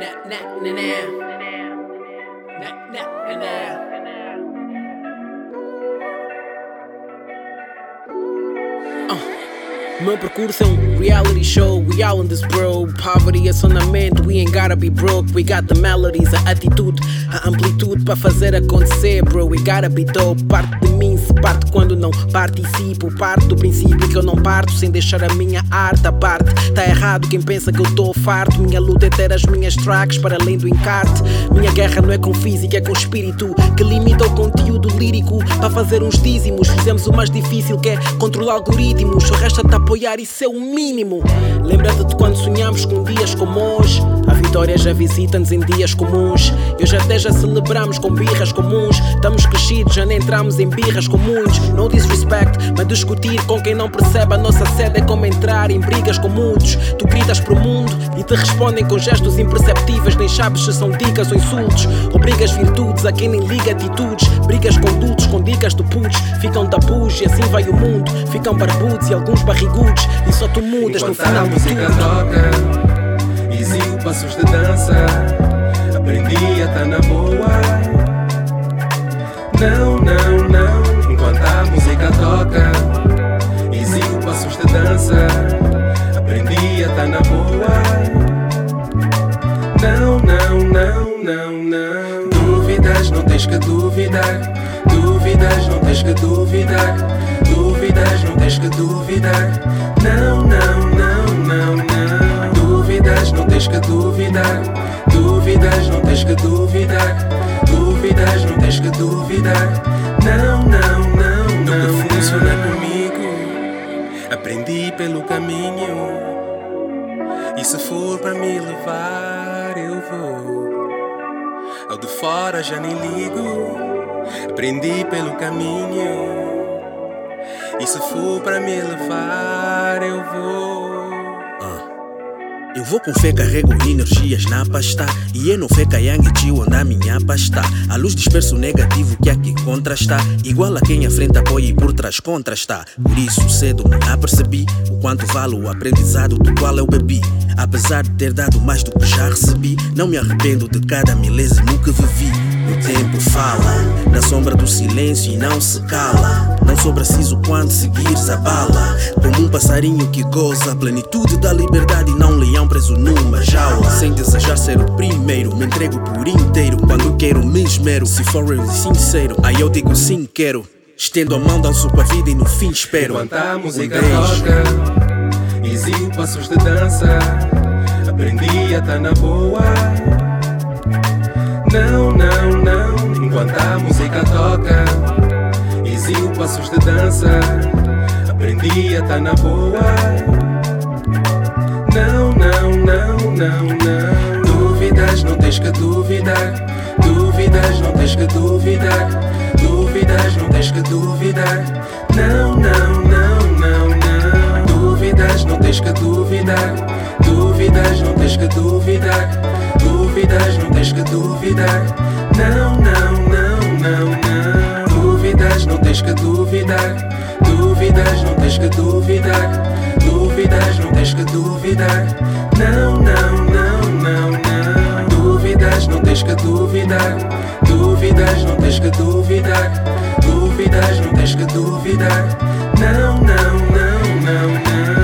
na na. Na na na. Na Meu percurso é um reality show, we all in this bro. Poverty só na mente, we ain't gotta be broke. We got the melodies, a atitude, a amplitude para fazer acontecer, bro. We gotta be dope. Parte de mim se parte quando não participo. Parte do princípio que eu não parto sem deixar a minha arte à parte. Tá errado quem pensa que eu tô farto. Minha luta é ter as minhas tracks para além do encarte. Guerra não é com física, é com espírito que limita o conteúdo lírico para fazer uns dízimos. Fizemos o mais difícil que é controlar algoritmos. O resto tá apoiar, isso é o mínimo. Lembra-te de quando sonhamos com dias como hoje. A vitória já visita-nos em dias comuns. Eu já até já celebramos com birras comuns. Estamos crescidos, já nem entramos em birras comuns. No disrespect, mas discutir com quem não percebe a nossa sede é como entrar em brigas com muitos. Tu gritas pro mundo e te respondem com gestos imperceptíveis. Nem sabes se são dicas ou insultos. Obrigas virtudes a quem nem liga atitudes. Brigas com adultos com dicas de putos. Ficam tabus e assim vai o mundo. Ficam barbudos e alguns barrigudos. E só tu mudas no Enquanto final a de música tudo. Passos de dança. Aprendi a tá na boa. Não, não, não Enquanto a música toca Exigo passos de dança. Aprendi a tá na boa. Não, não, não, não, não. Dúvidas, não tens que duvidar. Dúvidas, não tens que duvidar. Dúvidas, não tens que duvidar. Não, não, não, não, não Dúvidas, não tens que duvidar. Dúvidas, não tens que duvidar. Dúvidas, não tens que duvidar. Não, não, não, não Nunca funciona comigo. Aprendi pelo caminho. E se for para me levar eu vou. Ao de fora já nem ligo. Aprendi pelo caminho. E se for para me levar eu vou Eu vou com fé, carrego energias na pasta. E eu não fé yang tio onde a minha pasta. A luz dispersa o negativo que aqui contrasta. Igual a quem à frente apoia e por trás contrasta. Por isso cedo me apercebi O quanto vale o aprendizado do qual eu bebi. Apesar de ter dado mais do que já recebi Não me arrependo de cada milésimo que vivi. O tempo fala Na sombra do silêncio e não se cala Não sou preciso quando seguires a bala. Como um passarinho que goza. A plenitude da liberdade e não um leão preso numa jaula. Sem desejar ser o primeiro Me entrego por inteiro. Quando quero me esmero. Se for real e sincero Aí eu digo sim quero. Estendo a mão, danço com a vida e no fim espero. Enquanto a música toca. Exigo passos de dança. Aprendi a tá na boa. Não, não, não. Enquanto a música toca passos de dança. Aprendi a tá na boa. Não, não, não, não, não. Dúvidas, não tens que duvidar. Dúvidas, não tens que duvidar. Dúvidas, não tens que duvidar. Não, não, não, não, não. Dúvidas, não tens que duvidar. Dúvidas, não tens que duvidar. Dúvidas, não tens que duvidar. Não, não tens que duvidar. Dúvidas, não tens que duvidar. Dúvidas, não tens que duvidar. Não, não, não, não, não. Dúvidas, não tens que duvidar. Dúvidas, não tens que duvidar. Dúvidas, não tens que duvidar. Não, não, não, não, não